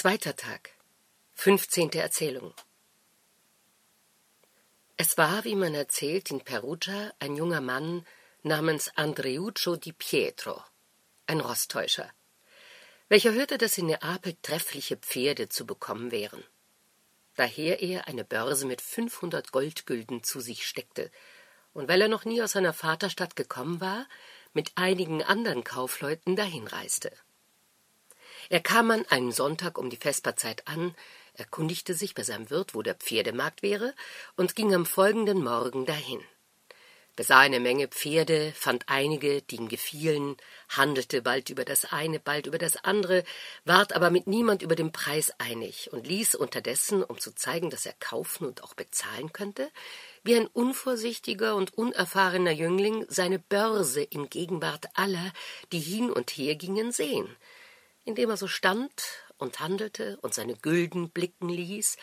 Zweiter Tag. Fünfzehnte Erzählung. Es war, wie man erzählt, in Perugia ein junger Mann namens Andreuccio di Pietro, ein Rosttäuscher, welcher hörte, dass in Neapel treffliche Pferde zu bekommen wären. Daher er eine Börse mit fünfhundert Goldgülden zu sich steckte, und weil er noch nie aus seiner Vaterstadt gekommen war, mit einigen anderen Kaufleuten dahinreiste. Er kam an einem Sonntag um die Vesperzeit an, erkundigte sich bei seinem Wirt, wo der Pferdemarkt wäre, und ging am folgenden Morgen dahin. Besah eine Menge Pferde, fand einige, die ihm gefielen, handelte bald über das eine, bald über das andere, ward aber mit niemand über den Preis einig und ließ unterdessen, um zu zeigen, dass er kaufen und auch bezahlen könnte, wie ein unvorsichtiger und unerfahrener Jüngling seine Börse in Gegenwart aller, die hin und her gingen, sehen, indem er so stand und handelte und seine Gülden blicken ließ,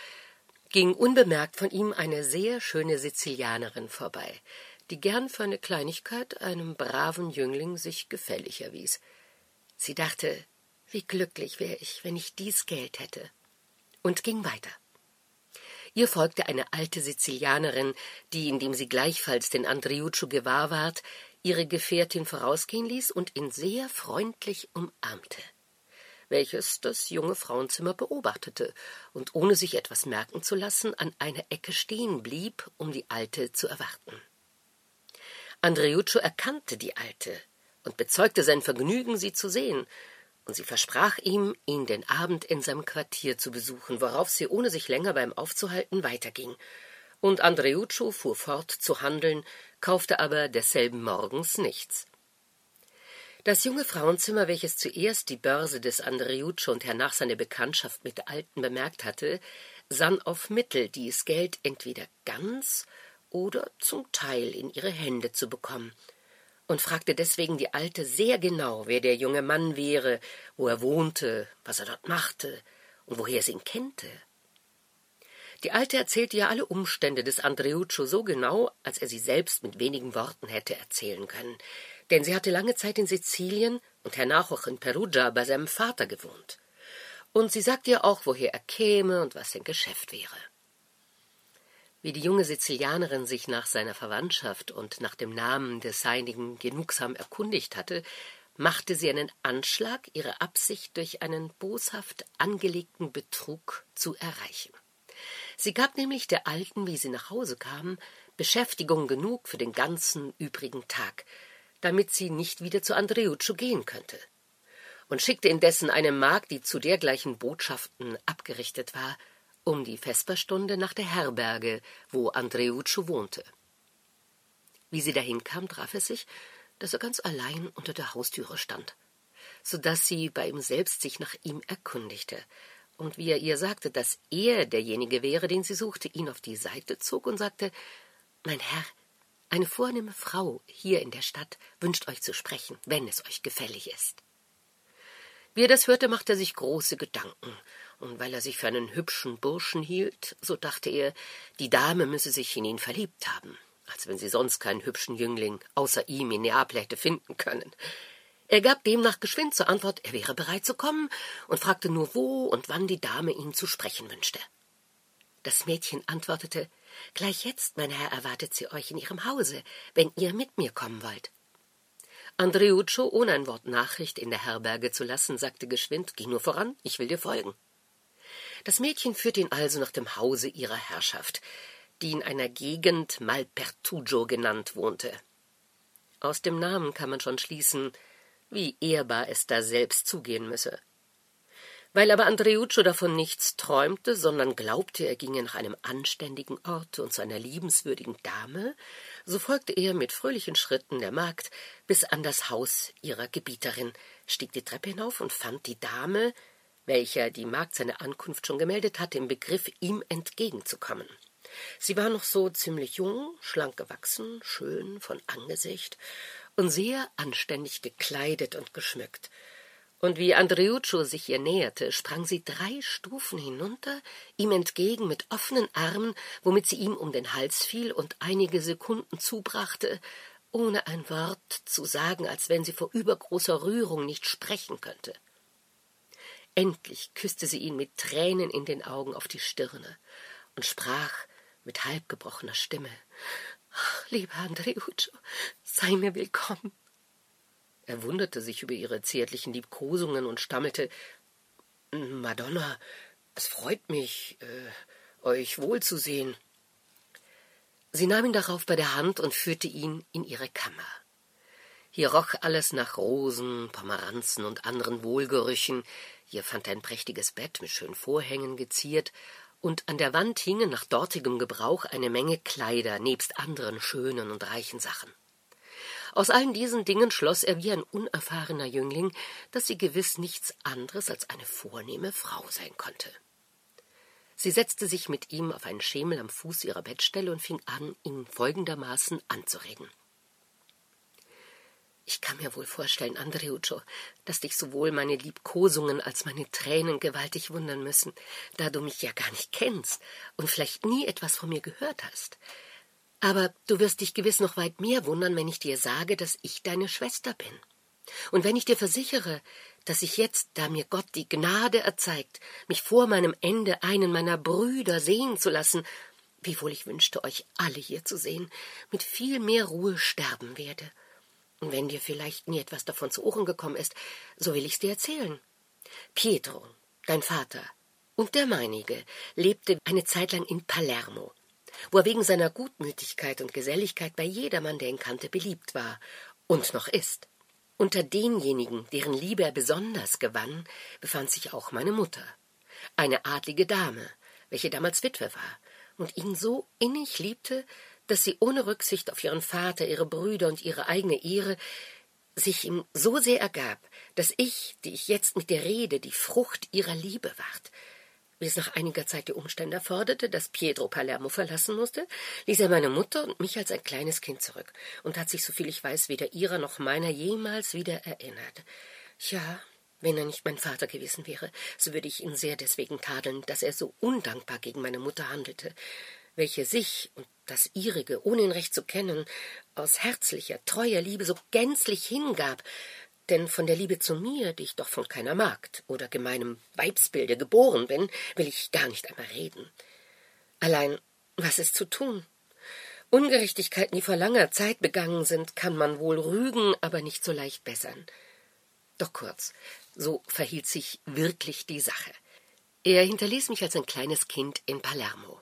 ging unbemerkt von ihm eine sehr schöne Sizilianerin vorbei, die gern für eine Kleinigkeit einem braven Jüngling sich gefällig erwies. Sie dachte, wie glücklich wäre ich, wenn ich dies Geld hätte, und ging weiter. Ihr folgte eine alte Sizilianerin, die, indem sie gleichfalls den Andriuccio gewahr ward, ihre Gefährtin vorausgehen ließ und ihn sehr freundlich umarmte welches das junge Frauenzimmer beobachtete und ohne sich etwas merken zu lassen an einer Ecke stehen blieb, um die Alte zu erwarten. Andreuccio erkannte die Alte und bezeugte sein Vergnügen, sie zu sehen, und sie versprach ihm, ihn den Abend in seinem Quartier zu besuchen, worauf sie, ohne sich länger beim Aufzuhalten, weiterging. Und Andreuccio fuhr fort zu handeln, kaufte aber desselben Morgens nichts. Das junge Frauenzimmer, welches zuerst die Börse des Andreuccio und hernach seine Bekanntschaft mit Alten bemerkt hatte, sann auf Mittel, dies Geld entweder ganz oder zum Teil in ihre Hände zu bekommen, und fragte deswegen die Alte sehr genau, wer der junge Mann wäre, wo er wohnte, was er dort machte und woher sie ihn kennte. Die Alte erzählte ihr alle Umstände des Andreuccio so genau, als er sie selbst mit wenigen Worten hätte erzählen können, denn sie hatte lange Zeit in Sizilien und hernach auch in Perugia bei seinem Vater gewohnt. Und sie sagte ihr auch, woher er käme und was sein Geschäft wäre. Wie die junge Sizilianerin sich nach seiner Verwandtschaft und nach dem Namen des Seinigen genugsam erkundigt hatte, machte sie einen Anschlag, ihre Absicht durch einen boshaft angelegten Betrug zu erreichen. Sie gab nämlich der Alten, wie sie nach Hause kam, Beschäftigung genug für den ganzen übrigen Tag, damit sie nicht wieder zu Andreuccio gehen könnte, und schickte indessen eine Magd, die zu dergleichen Botschaften abgerichtet war, um die Vesperstunde nach der Herberge, wo Andreuccio wohnte. Wie sie dahin kam, traf es sich, dass er ganz allein unter der Haustüre stand, so dass sie bei ihm selbst sich nach ihm erkundigte, und wie er ihr sagte, dass er derjenige wäre, den sie suchte, ihn auf die Seite zog und sagte Mein Herr, eine vornehme Frau hier in der Stadt wünscht euch zu sprechen, wenn es euch gefällig ist. Wie er das hörte, machte er sich große Gedanken, und weil er sich für einen hübschen Burschen hielt, so dachte er, die Dame müsse sich in ihn verliebt haben, als wenn sie sonst keinen hübschen Jüngling außer ihm in Neapel hätte finden können. Er gab demnach geschwind zur Antwort, er wäre bereit zu kommen, und fragte nur, wo und wann die Dame ihn zu sprechen wünschte. Das Mädchen antwortete Gleich jetzt, mein Herr, erwartet sie euch in ihrem Hause, wenn ihr mit mir kommen wollt. Andreuccio, ohne ein Wort Nachricht in der Herberge zu lassen, sagte geschwind Geh nur voran, ich will dir folgen. Das Mädchen führte ihn also nach dem Hause ihrer Herrschaft, die in einer Gegend Malpertugio genannt wohnte. Aus dem Namen kann man schon schließen, wie ehrbar es da selbst zugehen müsse. Weil aber Andreuccio davon nichts träumte, sondern glaubte, er ginge nach einem anständigen Orte und zu einer liebenswürdigen Dame, so folgte er mit fröhlichen Schritten der Magd bis an das Haus ihrer Gebieterin, stieg die Treppe hinauf und fand die Dame, welcher die Magd seine Ankunft schon gemeldet hatte, im Begriff, ihm entgegenzukommen. Sie war noch so ziemlich jung, schlank gewachsen, schön von Angesicht und sehr anständig gekleidet und geschmückt und wie Andreuccio sich ihr näherte, sprang sie drei Stufen hinunter, ihm entgegen mit offenen Armen, womit sie ihm um den Hals fiel und einige Sekunden zubrachte, ohne ein Wort zu sagen, als wenn sie vor übergroßer Rührung nicht sprechen könnte. endlich küsste sie ihn mit Tränen in den Augen auf die Stirne und sprach mit halbgebrochener Stimme Ach, lieber Andreuccio, sei mir willkommen. Er wunderte sich über ihre zärtlichen Liebkosungen und stammelte Madonna, es freut mich, äh, euch wohlzusehen. Sie nahm ihn darauf bei der Hand und führte ihn in ihre Kammer. Hier roch alles nach Rosen, Pomeranzen und anderen Wohlgerüchen. Hier fand er ein prächtiges Bett mit schönen Vorhängen geziert, und an der Wand hingen nach dortigem Gebrauch eine Menge Kleider nebst anderen schönen und reichen Sachen. Aus allen diesen Dingen schloss er wie ein unerfahrener Jüngling, dass sie gewiss nichts anderes als eine vornehme Frau sein konnte. Sie setzte sich mit ihm auf einen Schemel am Fuß ihrer Bettstelle und fing an, ihn folgendermaßen anzureden. Ich kann mir wohl vorstellen, Andreuccio, dass dich sowohl meine Liebkosungen als meine Tränen gewaltig wundern müssen, da du mich ja gar nicht kennst und vielleicht nie etwas von mir gehört hast. Aber du wirst dich gewiss noch weit mehr wundern, wenn ich dir sage, dass ich deine Schwester bin. Und wenn ich dir versichere, dass ich jetzt, da mir Gott die Gnade erzeigt, mich vor meinem Ende einen meiner Brüder sehen zu lassen, wiewohl ich wünschte, euch alle hier zu sehen, mit viel mehr Ruhe sterben werde. Und wenn dir vielleicht nie etwas davon zu Ohren gekommen ist, so will ich's dir erzählen. Pietro, dein Vater, und der meinige lebte eine Zeit lang in Palermo wo er wegen seiner Gutmütigkeit und Geselligkeit bei jedermann, der ihn kannte, beliebt war und noch ist. Unter denjenigen, deren Liebe er besonders gewann, befand sich auch meine Mutter, eine adlige Dame, welche damals Witwe war und ihn so innig liebte, dass sie ohne Rücksicht auf ihren Vater, ihre Brüder und ihre eigene Ehre sich ihm so sehr ergab, dass ich, die ich jetzt mit dir rede, die Frucht ihrer Liebe ward, wie es nach einiger Zeit die Umstände erforderte, dass Pietro Palermo verlassen musste, ließ er meine Mutter und mich als ein kleines Kind zurück und hat sich, soviel ich weiß, weder ihrer noch meiner jemals wieder erinnert. Ja, wenn er nicht mein Vater gewesen wäre, so würde ich ihn sehr deswegen tadeln, dass er so undankbar gegen meine Mutter handelte, welche sich und das ihrige, ohne ihn recht zu kennen, aus herzlicher, treuer Liebe so gänzlich hingab, denn von der Liebe zu mir, die ich doch von keiner Magd oder gemeinem Weibsbilde geboren bin, will ich gar nicht einmal reden. Allein, was ist zu tun? Ungerechtigkeiten, die vor langer Zeit begangen sind, kann man wohl rügen, aber nicht so leicht bessern. Doch kurz, so verhielt sich wirklich die Sache. Er hinterließ mich als ein kleines Kind in Palermo.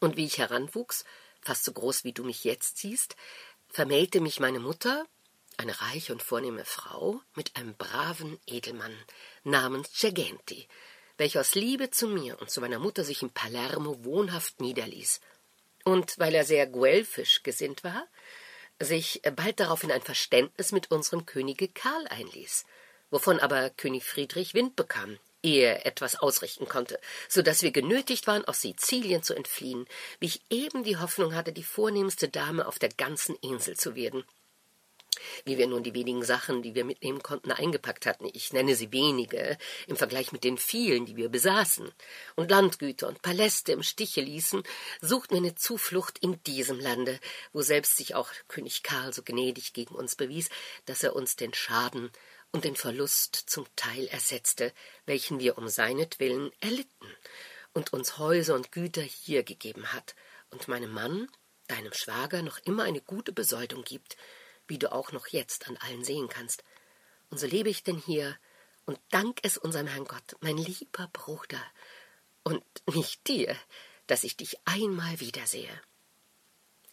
Und wie ich heranwuchs, fast so groß wie du mich jetzt siehst, vermählte mich meine Mutter, eine reiche und vornehme Frau mit einem braven Edelmann namens Cegenti, welcher aus Liebe zu mir und zu meiner Mutter sich in Palermo wohnhaft niederließ, und weil er sehr guelfisch gesinnt war, sich bald darauf in ein Verständnis mit unserem Könige Karl einließ, wovon aber König Friedrich Wind bekam, ehe er etwas ausrichten konnte, so dass wir genötigt waren, aus Sizilien zu entfliehen, wie ich eben die Hoffnung hatte, die vornehmste Dame auf der ganzen Insel zu werden, wie wir nun die wenigen Sachen, die wir mitnehmen konnten, eingepackt hatten. Ich nenne sie wenige im Vergleich mit den vielen, die wir besaßen, und Landgüter und Paläste im Stiche ließen, suchten eine Zuflucht in diesem Lande, wo selbst sich auch König Karl so gnädig gegen uns bewies, dass er uns den Schaden und den Verlust zum Teil ersetzte, welchen wir um seinetwillen erlitten, und uns Häuser und Güter hier gegeben hat, und meinem Mann, deinem Schwager, noch immer eine gute Besoldung gibt, wie du auch noch jetzt an allen sehen kannst. Und so lebe ich denn hier und dank es unserem Herrn Gott, mein lieber Bruder, und nicht dir, dass ich dich einmal wiedersehe.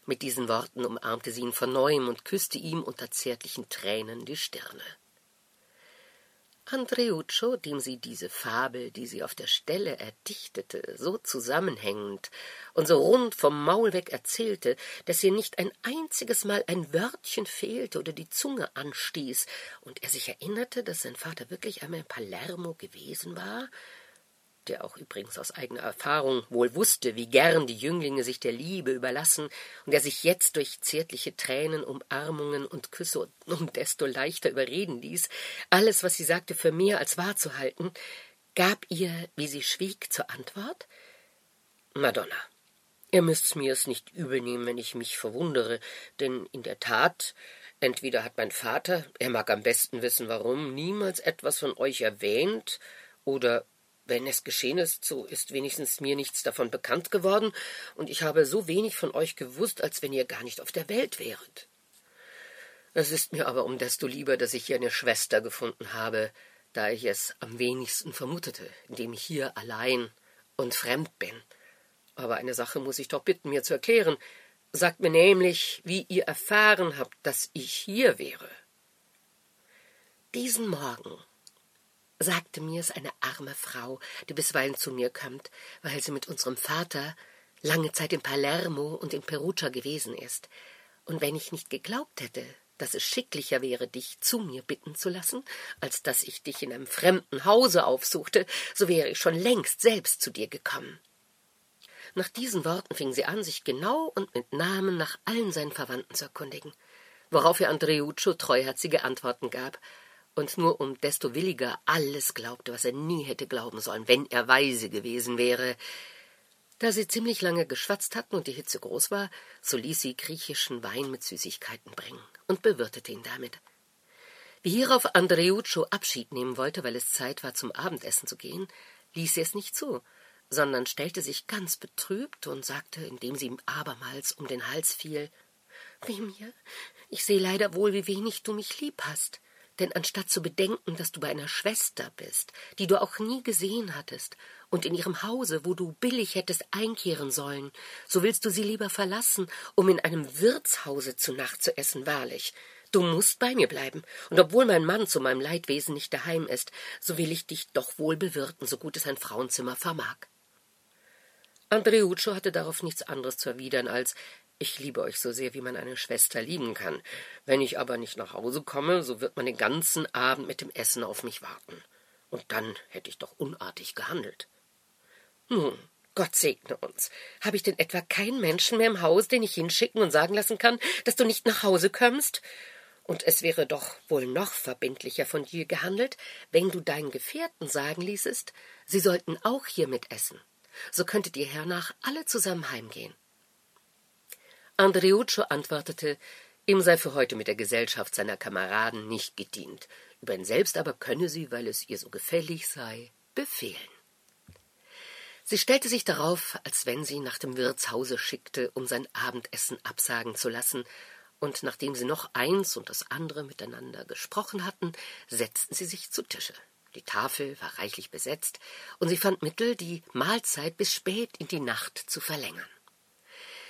Mit diesen Worten umarmte sie ihn von neuem und küsste ihm unter zärtlichen Tränen die Stirne. Andreuccio, dem sie diese Fabel, die sie auf der Stelle erdichtete, so zusammenhängend und so rund vom Maul weg erzählte, dass ihr nicht ein einziges Mal ein Wörtchen fehlte oder die Zunge anstieß, und er sich erinnerte, dass sein Vater wirklich einmal in Palermo gewesen war, der auch übrigens aus eigener Erfahrung wohl wusste, wie gern die Jünglinge sich der Liebe überlassen, und der sich jetzt durch zärtliche Tränen, Umarmungen und Küsse um desto leichter überreden ließ, alles, was sie sagte, für mehr als wahr zu halten, gab ihr, wie sie schwieg, zur Antwort Madonna, ihr müsst mir's nicht übelnehmen, wenn ich mich verwundere, denn in der Tat, entweder hat mein Vater, er mag am besten wissen warum, niemals etwas von euch erwähnt, Oder wenn es geschehen ist, so ist wenigstens mir nichts davon bekannt geworden, und ich habe so wenig von euch gewusst, als wenn ihr gar nicht auf der Welt wäret. Es ist mir aber um desto lieber, dass ich hier eine Schwester gefunden habe, da ich es am wenigsten vermutete, indem ich hier allein und fremd bin. Aber eine Sache muss ich doch bitten, mir zu erklären. Sagt mir nämlich, wie ihr erfahren habt, dass ich hier wäre. Diesen Morgen sagte mir's eine arme Frau, die bisweilen zu mir kommt, weil sie mit unserem Vater lange Zeit in Palermo und in Perugia gewesen ist. Und wenn ich nicht geglaubt hätte, dass es schicklicher wäre, dich zu mir bitten zu lassen, als dass ich dich in einem fremden Hause aufsuchte, so wäre ich schon längst selbst zu dir gekommen. Nach diesen Worten fing sie an, sich genau und mit Namen nach allen seinen Verwandten zu erkundigen, worauf ihr Andreuccio treuherzige Antworten gab, und nur um desto williger alles glaubte, was er nie hätte glauben sollen, wenn er weise gewesen wäre. Da sie ziemlich lange geschwatzt hatten und die Hitze groß war, so ließ sie griechischen Wein mit Süßigkeiten bringen und bewirtete ihn damit. Wie hierauf Andreuccio Abschied nehmen wollte, weil es Zeit war, zum Abendessen zu gehen, ließ sie es nicht zu, sondern stellte sich ganz betrübt und sagte, indem sie ihm abermals um den Hals fiel Wie mir, ich sehe leider wohl, wie wenig du mich lieb hast. Denn anstatt zu bedenken, dass du bei einer Schwester bist, die du auch nie gesehen hattest, und in ihrem Hause, wo du billig hättest einkehren sollen, so willst du sie lieber verlassen, um in einem Wirtshause zu Nacht zu essen, wahrlich. Du musst bei mir bleiben, und obwohl mein Mann zu meinem Leidwesen nicht daheim ist, so will ich dich doch wohl bewirten, so gut es ein Frauenzimmer vermag. Andreuccio hatte darauf nichts anderes zu erwidern als ich liebe euch so sehr, wie man eine Schwester lieben kann. Wenn ich aber nicht nach Hause komme, so wird man den ganzen Abend mit dem Essen auf mich warten. Und dann hätte ich doch unartig gehandelt. Nun, Gott segne uns. Habe ich denn etwa keinen Menschen mehr im Haus, den ich hinschicken und sagen lassen kann, dass du nicht nach Hause kommst? Und es wäre doch wohl noch verbindlicher von dir gehandelt, wenn du deinen Gefährten sagen ließest, sie sollten auch hier mitessen. So könntet ihr hernach alle zusammen heimgehen. Andreuccio antwortete, ihm sei für heute mit der Gesellschaft seiner Kameraden nicht gedient, über ihn selbst aber könne sie, weil es ihr so gefällig sei, befehlen. Sie stellte sich darauf, als wenn sie nach dem Wirtshause schickte, um sein Abendessen absagen zu lassen, und nachdem sie noch eins und das andere miteinander gesprochen hatten, setzten sie sich zu Tische. Die Tafel war reichlich besetzt, und sie fand Mittel, die Mahlzeit bis spät in die Nacht zu verlängern.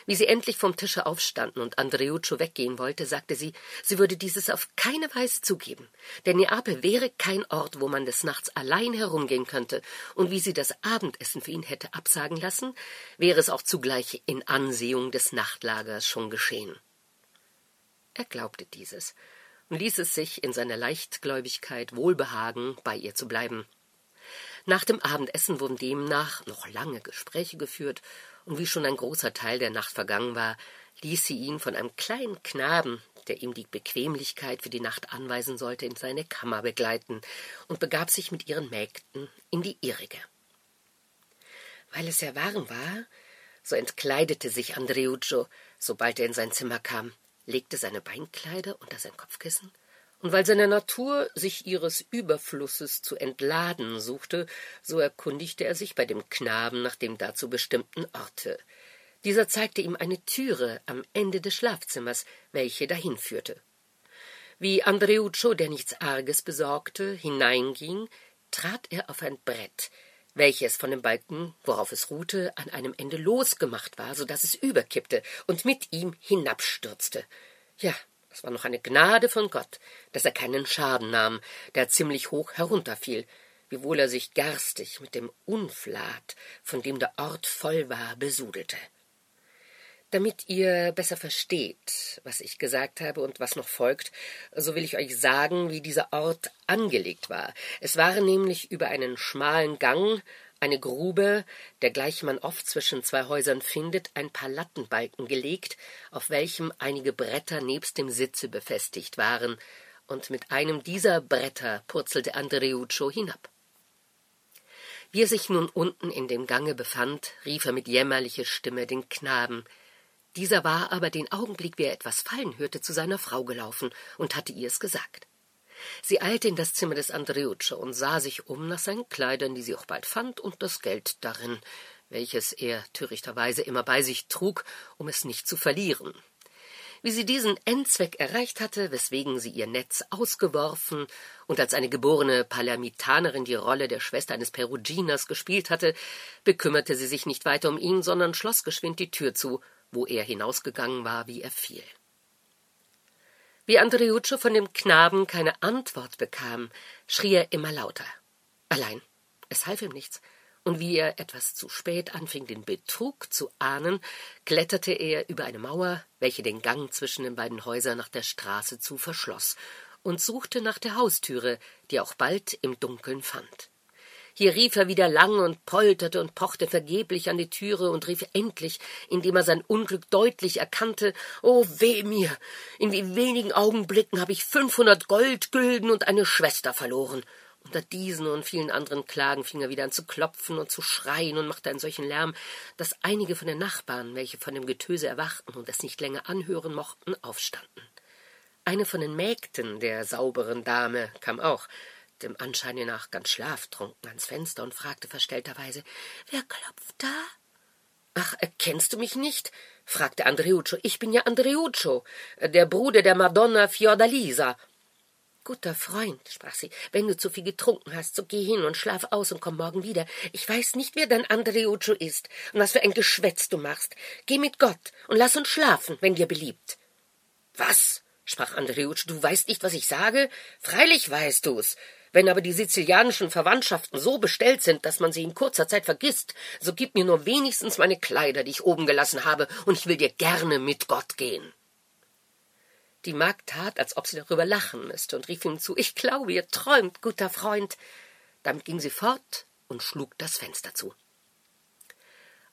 Wie sie endlich vom Tische aufstanden und Andreuccio weggehen wollte, sagte sie, sie würde dieses auf keine Weise zugeben, denn Neapel wäre kein Ort, wo man des Nachts allein herumgehen könnte, und wie sie das Abendessen für ihn hätte absagen lassen, wäre es auch zugleich in Ansehung des Nachtlagers schon geschehen. Er glaubte dieses und ließ es sich in seiner Leichtgläubigkeit wohlbehagen, bei ihr zu bleiben. Nach dem Abendessen wurden demnach noch lange Gespräche geführt, und wie schon ein großer Teil der Nacht vergangen war, ließ sie ihn von einem kleinen Knaben, der ihm die Bequemlichkeit für die Nacht anweisen sollte, in seine Kammer begleiten und begab sich mit ihren Mägden in die ihrige. Weil es sehr warm war, so entkleidete sich Andreuccio, sobald er in sein Zimmer kam, legte seine Beinkleider unter sein Kopfkissen und weil seine Natur sich ihres Überflusses zu entladen suchte, so erkundigte er sich bei dem Knaben nach dem dazu bestimmten Orte. Dieser zeigte ihm eine Türe am Ende des Schlafzimmers, welche dahin führte. Wie Andreuccio, der nichts Arges besorgte, hineinging, trat er auf ein Brett, welches von dem Balken, worauf es ruhte, an einem Ende losgemacht war, so dass es überkippte und mit ihm hinabstürzte. Ja, es war noch eine Gnade von Gott, dass er keinen Schaden nahm, der ziemlich hoch herunterfiel, wiewohl er sich garstig mit dem Unflat, von dem der Ort voll war, besudelte. Damit ihr besser versteht, was ich gesagt habe und was noch folgt, so will ich euch sagen, wie dieser Ort angelegt war. Es war nämlich über einen schmalen Gang eine Grube, dergleichen man oft zwischen zwei Häusern findet, ein paar Lattenbalken gelegt, auf welchem einige Bretter nebst dem Sitze befestigt waren, und mit einem dieser Bretter purzelte Andreuccio hinab. Wie er sich nun unten in dem Gange befand, rief er mit jämmerlicher Stimme den Knaben. Dieser war aber den Augenblick, wie er etwas fallen hörte, zu seiner Frau gelaufen und hatte ihr es gesagt. Sie eilte in das Zimmer des Andreuccio und sah sich um nach seinen Kleidern, die sie auch bald fand, und das Geld darin, welches er törichterweise immer bei sich trug, um es nicht zu verlieren. Wie sie diesen Endzweck erreicht hatte, weswegen sie ihr Netz ausgeworfen und als eine geborene Palermitanerin die Rolle der Schwester eines Peruginers gespielt hatte, bekümmerte sie sich nicht weiter um ihn, sondern schloss geschwind die Tür zu, wo er hinausgegangen war, wie er fiel. Wie Andreuccio von dem Knaben keine Antwort bekam, schrie er immer lauter. Allein, es half ihm nichts, und wie er etwas zu spät anfing, den Betrug zu ahnen, kletterte er über eine Mauer, welche den Gang zwischen den beiden Häusern nach der Straße zu verschloss, und suchte nach der Haustüre, die er auch bald im Dunkeln fand. Hier rief er wieder lang und polterte und pochte vergeblich an die Türe und rief endlich, indem er sein Unglück deutlich erkannte, Oh weh mir! In wie wenigen Augenblicken habe ich fünfhundert Goldgülden und eine Schwester verloren. Unter diesen und vielen anderen Klagen fing er wieder an zu klopfen und zu schreien und machte einen solchen Lärm, dass einige von den Nachbarn, welche von dem Getöse erwachten und es nicht länger anhören mochten, aufstanden. Eine von den Mägden der sauberen Dame kam auch, dem Anscheine nach ganz schlaftrunken ans Fenster und fragte verstellterweise Wer klopft da? Ach, erkennst du mich nicht? fragte Andreuccio. Ich bin ja Andreuccio, der Bruder der Madonna Fiordalisa. Guter Freund, sprach sie, wenn du zu viel getrunken hast, so geh hin und schlaf aus und komm morgen wieder. Ich weiß nicht, wer dein Andreuccio ist und was für ein Geschwätz du machst. Geh mit Gott und lass uns schlafen, wenn dir beliebt. Was? sprach Andreuccio, du weißt nicht, was ich sage? Freilich weißt du's. Wenn aber die sizilianischen Verwandtschaften so bestellt sind, dass man sie in kurzer Zeit vergisst, so gib mir nur wenigstens meine Kleider, die ich oben gelassen habe, und ich will dir gerne mit Gott gehen. Die Magd tat, als ob sie darüber lachen müsste, und rief ihm zu Ich glaube, ihr träumt, guter Freund. Damit ging sie fort und schlug das Fenster zu.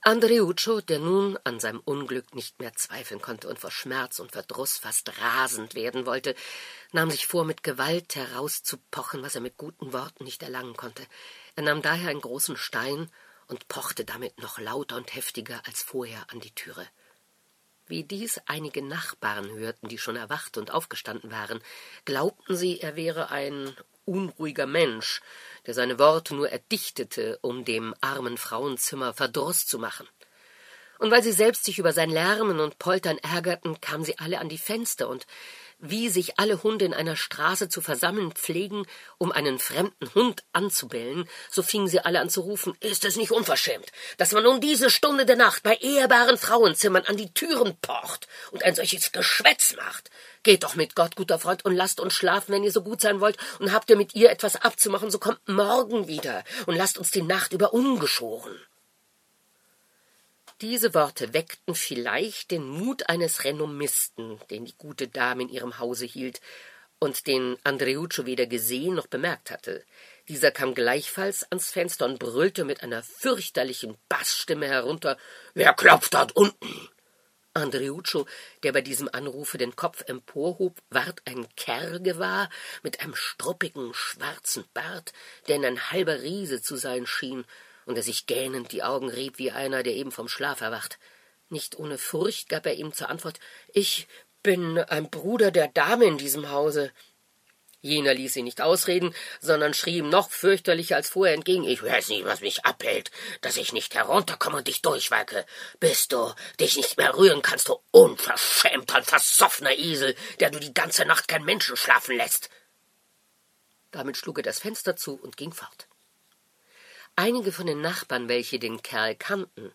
Andreuccio, der nun an seinem Unglück nicht mehr zweifeln konnte und vor Schmerz und Verdruß fast rasend werden wollte, nahm sich vor, mit Gewalt herauszupochen, was er mit guten Worten nicht erlangen konnte. Er nahm daher einen großen Stein und pochte damit noch lauter und heftiger als vorher an die Türe. Wie dies einige Nachbarn hörten, die schon erwacht und aufgestanden waren, glaubten sie, er wäre ein unruhiger Mensch, der seine Worte nur erdichtete, um dem armen Frauenzimmer Verdruß zu machen. Und weil sie selbst sich über sein Lärmen und Poltern ärgerten, kamen sie alle an die Fenster und wie sich alle Hunde in einer Straße zu versammeln pflegen, um einen fremden Hund anzubellen, so fingen sie alle an zu rufen, ist es nicht unverschämt, dass man um diese Stunde der Nacht bei ehrbaren Frauenzimmern an die Türen pocht und ein solches Geschwätz macht. Geht doch mit Gott, guter Freund, und lasst uns schlafen, wenn ihr so gut sein wollt, und habt ihr mit ihr etwas abzumachen, so kommt morgen wieder und lasst uns die Nacht über ungeschoren. Diese Worte weckten vielleicht den Mut eines Renommisten, den die gute Dame in ihrem Hause hielt und den Andreuccio weder gesehen noch bemerkt hatte. Dieser kam gleichfalls ans Fenster und brüllte mit einer fürchterlichen Bassstimme herunter Wer klopft dort unten? Andreuccio, der bei diesem Anrufe den Kopf emporhob, ward ein Kerl gewahr mit einem struppigen, schwarzen Bart, der in ein halber Riese zu sein schien und er sich gähnend die Augen rieb wie einer, der eben vom Schlaf erwacht. Nicht ohne Furcht gab er ihm zur Antwort Ich bin ein Bruder der Dame in diesem Hause. Jener ließ ihn nicht ausreden, sondern schrie ihm noch fürchterlicher als vorher entgegen. Ich weiß nicht, was mich abhält, dass ich nicht herunterkomme und dich durchwacke. Bis du dich nicht mehr rühren kannst, du unverschämter und versoffener Esel, der du die ganze Nacht kein Menschen schlafen lässt. Damit schlug er das Fenster zu und ging fort. Einige von den Nachbarn, welche den Kerl kannten,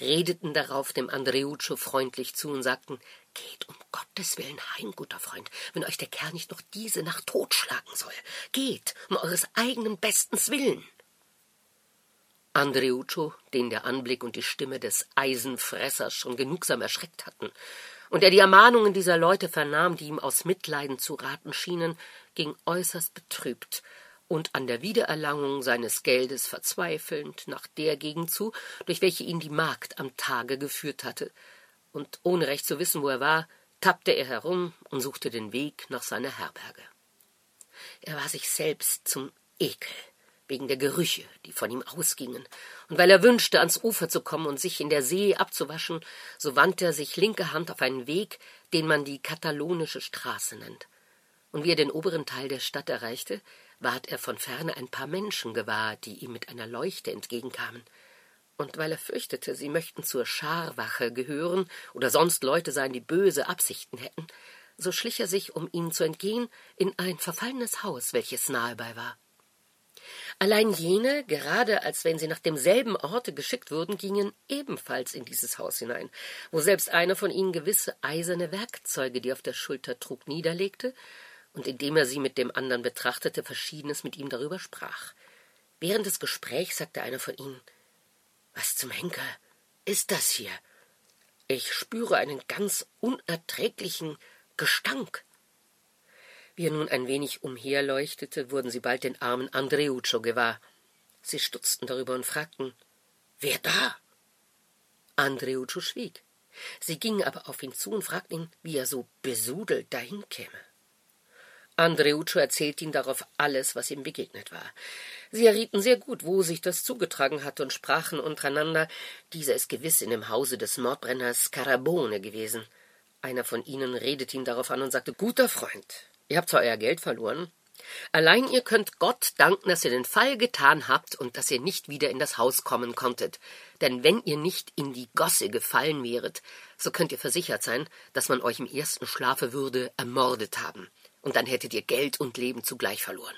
redeten darauf dem Andreuccio freundlich zu und sagten Geht um Gottes Willen heim, guter Freund, wenn euch der Kerl nicht noch diese Nacht totschlagen soll. Geht, um eures eigenen Bestens willen. Andreuccio, den der Anblick und die Stimme des Eisenfressers schon genugsam erschreckt hatten, und der die Ermahnungen dieser Leute vernahm, die ihm aus Mitleiden zu raten schienen, ging äußerst betrübt und an der Wiedererlangung seines Geldes verzweifelnd nach der Gegend zu, durch welche ihn die Magd am Tage geführt hatte, und ohne recht zu wissen, wo er war, tappte er herum und suchte den Weg nach seiner Herberge. Er war sich selbst zum Ekel, wegen der Gerüche, die von ihm ausgingen, und weil er wünschte, ans Ufer zu kommen und sich in der See abzuwaschen, so wandte er sich linke Hand auf einen Weg, den man die katalonische Straße nennt. und wie er den oberen Teil der Stadt erreichte, ward er von ferne ein paar Menschen gewahr, die ihm mit einer Leuchte entgegenkamen. Und weil er fürchtete, sie möchten zur Scharwache gehören oder sonst Leute sein, die böse Absichten hätten, so schlich er sich, um ihnen zu entgehen, in ein verfallenes Haus, welches nahe bei war. Allein jene, gerade als wenn sie nach demselben Orte geschickt würden, gingen ebenfalls in dieses Haus hinein, wo selbst einer von ihnen gewisse eiserne Werkzeuge, die auf der Schulter trug, niederlegte und indem er sie mit dem anderen betrachtete, Verschiedenes mit ihm darüber sprach. Während des Gesprächs sagte einer von ihnen Was zum Henker ist das hier? Ich spüre einen ganz unerträglichen Gestank. Wie er nun ein wenig umherleuchtete, wurden sie bald den armen Andreuccio gewahr. Sie stutzten darüber und fragten Wer da? Andreuccio schwieg. Sie gingen aber auf ihn zu und fragten ihn, wie er so besudelt dahin käme. Andreuccio erzählte ihm darauf alles, was ihm begegnet war. Sie errieten sehr gut, wo sich das zugetragen hatte, und sprachen untereinander, dieser ist gewiss in dem Hause des Mordbrenners Carabone gewesen. Einer von ihnen redete ihn darauf an und sagte Guter Freund, ihr habt zwar euer Geld verloren, allein ihr könnt Gott danken, dass ihr den Fall getan habt und dass ihr nicht wieder in das Haus kommen konntet. Denn wenn ihr nicht in die Gosse gefallen wäret, so könnt ihr versichert sein, dass man euch im ersten Schlafe würde ermordet haben und dann hättet ihr Geld und Leben zugleich verloren.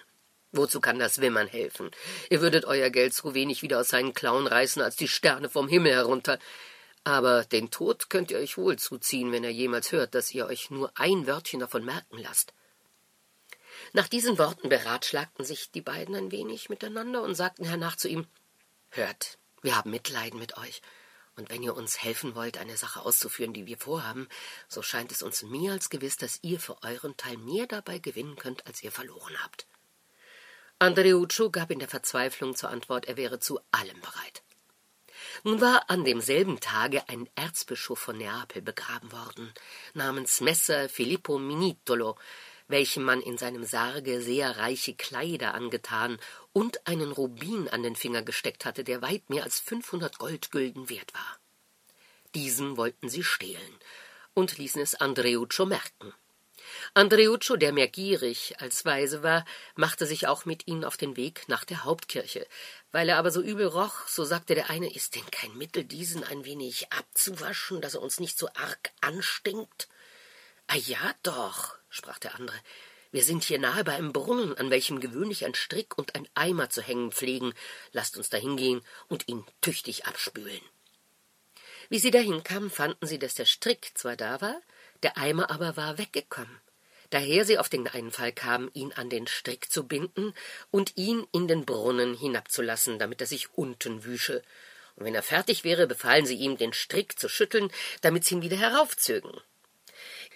Wozu kann das Wimmern helfen? Ihr würdet euer Geld so wenig wieder aus seinen Klauen reißen als die Sterne vom Himmel herunter. Aber den Tod könnt ihr euch wohl zuziehen, wenn er jemals hört, dass ihr euch nur ein Wörtchen davon merken lasst. Nach diesen Worten beratschlagten sich die beiden ein wenig miteinander und sagten hernach zu ihm Hört, wir haben Mitleiden mit euch und wenn ihr uns helfen wollt, eine Sache auszuführen, die wir vorhaben, so scheint es uns mehr als gewiss, dass ihr für euren Teil mehr dabei gewinnen könnt, als ihr verloren habt. Andreuccio gab in der Verzweiflung zur Antwort, er wäre zu allem bereit. Nun war an demselben Tage ein Erzbischof von Neapel begraben worden, namens Messer Filippo Minitolo, welchem man in seinem Sarge sehr reiche Kleider angetan und einen Rubin an den Finger gesteckt hatte, der weit mehr als fünfhundert Goldgülden wert war. Diesen wollten sie stehlen und ließen es Andreuccio merken. Andreuccio, der mehr gierig als weise war, machte sich auch mit ihnen auf den Weg nach der Hauptkirche. Weil er aber so übel roch, so sagte der eine, ist denn kein Mittel, diesen ein wenig abzuwaschen, dass er uns nicht so arg anstinkt? Ah ja doch, sprach der andere, wir sind hier nahe bei einem Brunnen, an welchem gewöhnlich ein Strick und ein Eimer zu hängen pflegen. Lasst uns dahin gehen und ihn tüchtig abspülen. Wie sie dahin kamen, fanden sie, dass der Strick zwar da war, der Eimer aber war weggekommen. Daher sie auf den Einfall kamen, ihn an den Strick zu binden und ihn in den Brunnen hinabzulassen, damit er sich unten wüsche. Und wenn er fertig wäre, befahlen sie ihm, den Strick zu schütteln, damit sie ihn wieder heraufzögen.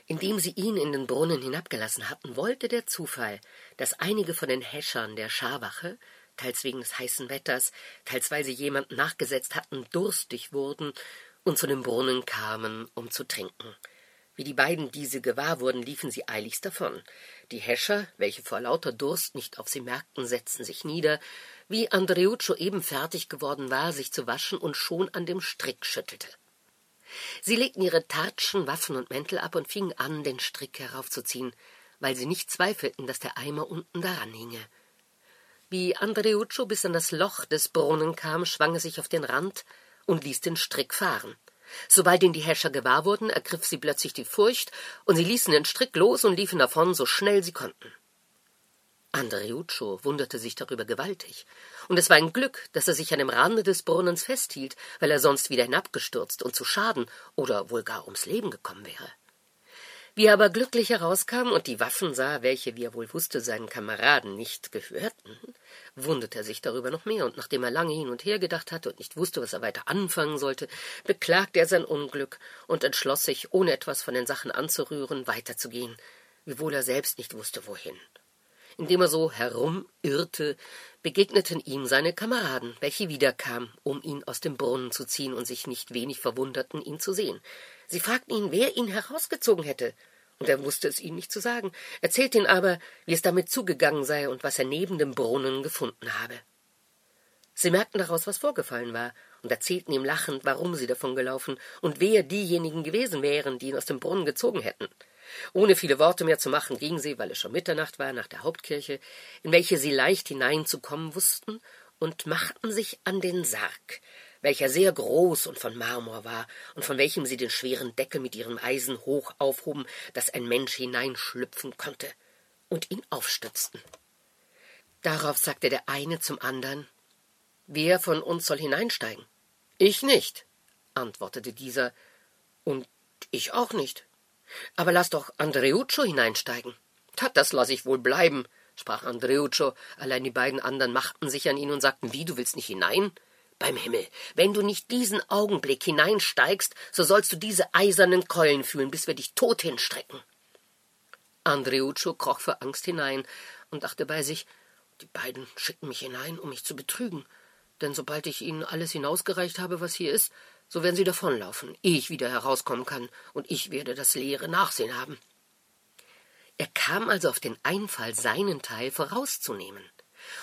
Indem sie ihn in den Brunnen hinabgelassen hatten, wollte der Zufall, dass einige von den Häschern der Scharwache, teils wegen des heißen Wetters, teils weil sie jemand nachgesetzt hatten, durstig wurden und zu dem Brunnen kamen, um zu trinken. Wie die beiden diese gewahr wurden, liefen sie eiligst davon. Die Häscher, welche vor lauter Durst nicht auf sie merkten, setzten sich nieder, wie Andreuccio eben fertig geworden war, sich zu waschen und schon an dem Strick schüttelte. Sie legten ihre Tatschen, Waffen und Mäntel ab und fingen an, den Strick heraufzuziehen, weil sie nicht zweifelten, dass der Eimer unten daran hinge. Wie Andreuccio bis an das Loch des Brunnen kam, schwang er sich auf den Rand und ließ den Strick fahren. Sobald ihn die Häscher gewahr wurden, ergriff sie plötzlich die Furcht, und sie ließen den Strick los und liefen davon, so schnell sie konnten. Andreuccio wunderte sich darüber gewaltig, und es war ein Glück, dass er sich an dem Rande des Brunnens festhielt, weil er sonst wieder hinabgestürzt und zu Schaden oder wohl gar ums Leben gekommen wäre. Wie er aber glücklich herauskam und die Waffen sah, welche, wie er wohl wusste, seinen Kameraden nicht gehörten, wunderte er sich darüber noch mehr, und nachdem er lange hin und her gedacht hatte und nicht wusste, was er weiter anfangen sollte, beklagte er sein Unglück und entschloss sich, ohne etwas von den Sachen anzurühren, weiterzugehen, wiewohl er selbst nicht wusste, wohin. Indem er so herumirrte, begegneten ihm seine Kameraden, welche wiederkamen, um ihn aus dem Brunnen zu ziehen und sich nicht wenig verwunderten, ihn zu sehen. Sie fragten ihn, wer ihn herausgezogen hätte, und er wusste es ihnen nicht zu sagen, erzählte ihnen aber, wie es damit zugegangen sei und was er neben dem Brunnen gefunden habe. Sie merkten daraus, was vorgefallen war, und erzählten ihm lachend, warum sie davon gelaufen und wer diejenigen gewesen wären, die ihn aus dem Brunnen gezogen hätten. Ohne viele Worte mehr zu machen, gingen sie, weil es schon Mitternacht war, nach der Hauptkirche, in welche sie leicht hineinzukommen wussten, und machten sich an den Sarg, welcher sehr groß und von Marmor war und von welchem sie den schweren Deckel mit ihrem Eisen hoch aufhoben, dass ein Mensch hineinschlüpfen konnte, und ihn aufstützten. Darauf sagte der eine zum andern Wer von uns soll hineinsteigen? Ich nicht, antwortete dieser, und ich auch nicht. Aber lass doch Andreuccio hineinsteigen. Das lass ich wohl bleiben, sprach Andreuccio, allein die beiden anderen machten sich an ihn und sagten, wie, du willst nicht hinein? Beim Himmel, wenn du nicht diesen Augenblick hineinsteigst, so sollst du diese eisernen Keulen fühlen, bis wir dich tot hinstrecken. Andreuccio kroch vor Angst hinein und dachte bei sich, die beiden schicken mich hinein, um mich zu betrügen, denn sobald ich ihnen alles hinausgereicht habe, was hier ist, so werden sie davonlaufen, ehe ich wieder herauskommen kann, und ich werde das leere Nachsehen haben. Er kam also auf den Einfall, seinen Teil vorauszunehmen.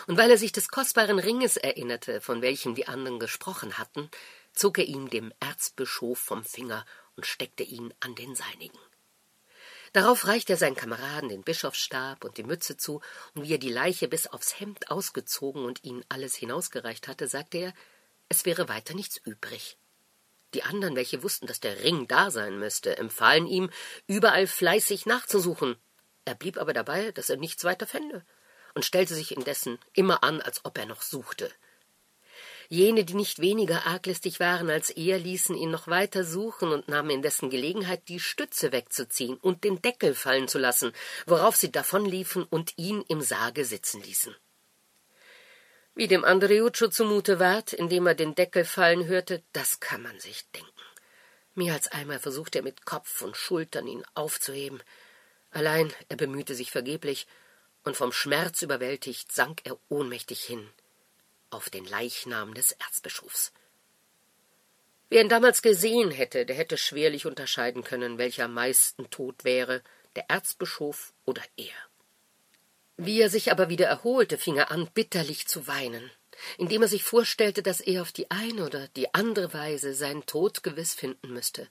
Und weil er sich des kostbaren Ringes erinnerte, von welchem die anderen gesprochen hatten, zog er ihn dem Erzbischof vom Finger und steckte ihn an den seinigen. Darauf reichte er seinen Kameraden den Bischofsstab und die Mütze zu, und wie er die Leiche bis aufs Hemd ausgezogen und ihnen alles hinausgereicht hatte, sagte er, es wäre weiter nichts übrig. Die anderen, welche wussten, dass der Ring da sein müsste, empfahlen ihm, überall fleißig nachzusuchen. Er blieb aber dabei, dass er nichts weiter fände, und stellte sich indessen immer an, als ob er noch suchte. Jene, die nicht weniger arglistig waren als er, ließen ihn noch weiter suchen und nahmen indessen Gelegenheit, die Stütze wegzuziehen und den Deckel fallen zu lassen, worauf sie davonliefen und ihn im Sarge sitzen ließen. Wie dem Andreuccio zumute ward, indem er den Deckel fallen hörte, das kann man sich denken. Mehr als einmal versuchte er mit Kopf und Schultern ihn aufzuheben. Allein er bemühte sich vergeblich, und vom Schmerz überwältigt sank er ohnmächtig hin auf den Leichnam des Erzbischofs. Wer ihn damals gesehen hätte, der hätte schwerlich unterscheiden können, welcher am meisten tot wäre, der Erzbischof oder er. Wie er sich aber wieder erholte, fing er an, bitterlich zu weinen, indem er sich vorstellte, dass er auf die eine oder die andere Weise seinen Tod gewiss finden müsste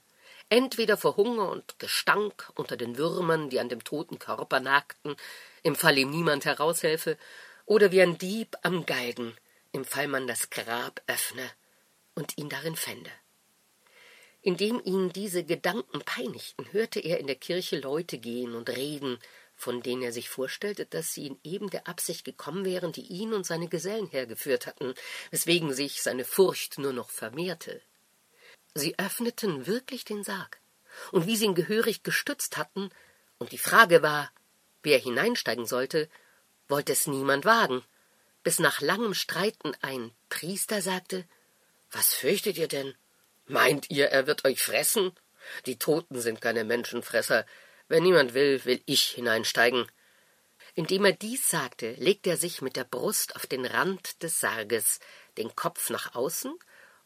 entweder vor Hunger und Gestank unter den Würmern, die an dem toten Körper nagten, im Fall ihm niemand heraushelfe, oder wie ein Dieb am Galgen, im Fall man das Grab öffne und ihn darin fände. Indem ihn diese Gedanken peinigten, hörte er in der Kirche Leute gehen und reden, von denen er sich vorstellte, dass sie in eben der Absicht gekommen wären, die ihn und seine Gesellen hergeführt hatten, weswegen sich seine Furcht nur noch vermehrte. Sie öffneten wirklich den Sarg, und wie sie ihn gehörig gestützt hatten, und die Frage war, wer hineinsteigen sollte, wollte es niemand wagen, bis nach langem Streiten ein Priester sagte Was fürchtet ihr denn? Meint ihr, er wird euch fressen? Die Toten sind keine Menschenfresser. Wenn niemand will, will ich hineinsteigen. Indem er dies sagte, legte er sich mit der Brust auf den Rand des Sarges, den Kopf nach außen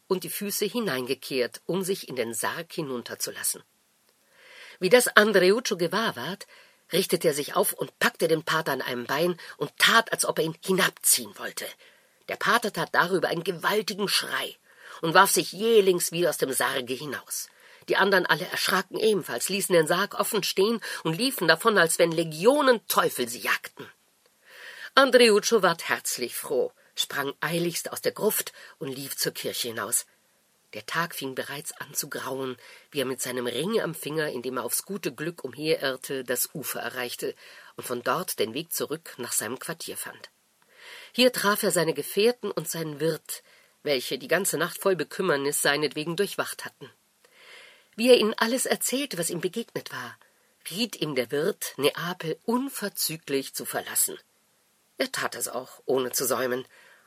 und die Füße hineingekehrt, um sich in den Sarg hinunterzulassen. Wie das Andreuccio gewahr ward, richtete er sich auf und packte den Pater an einem Bein und tat, als ob er ihn hinabziehen wollte. Der Pater tat darüber einen gewaltigen Schrei und warf sich jählings wieder aus dem Sarge hinaus. Die anderen alle erschraken ebenfalls, ließen den Sarg offen stehen und liefen davon, als wenn Legionen Teufel sie jagten. Andreuccio ward herzlich froh, sprang eiligst aus der Gruft und lief zur Kirche hinaus. Der Tag fing bereits an zu grauen, wie er mit seinem Ring am Finger, indem er aufs gute Glück umherirrte, das Ufer erreichte und von dort den Weg zurück nach seinem Quartier fand. Hier traf er seine Gefährten und seinen Wirt, welche die ganze Nacht voll Bekümmernis seinetwegen durchwacht hatten. Wie er ihnen alles erzählte, was ihm begegnet war, riet ihm der Wirt, Neapel unverzüglich zu verlassen. Er tat es auch, ohne zu säumen,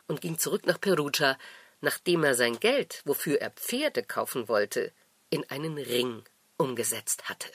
und ging zurück nach Perugia, nachdem er sein Geld, wofür er Pferde kaufen wollte, in einen Ring umgesetzt hatte.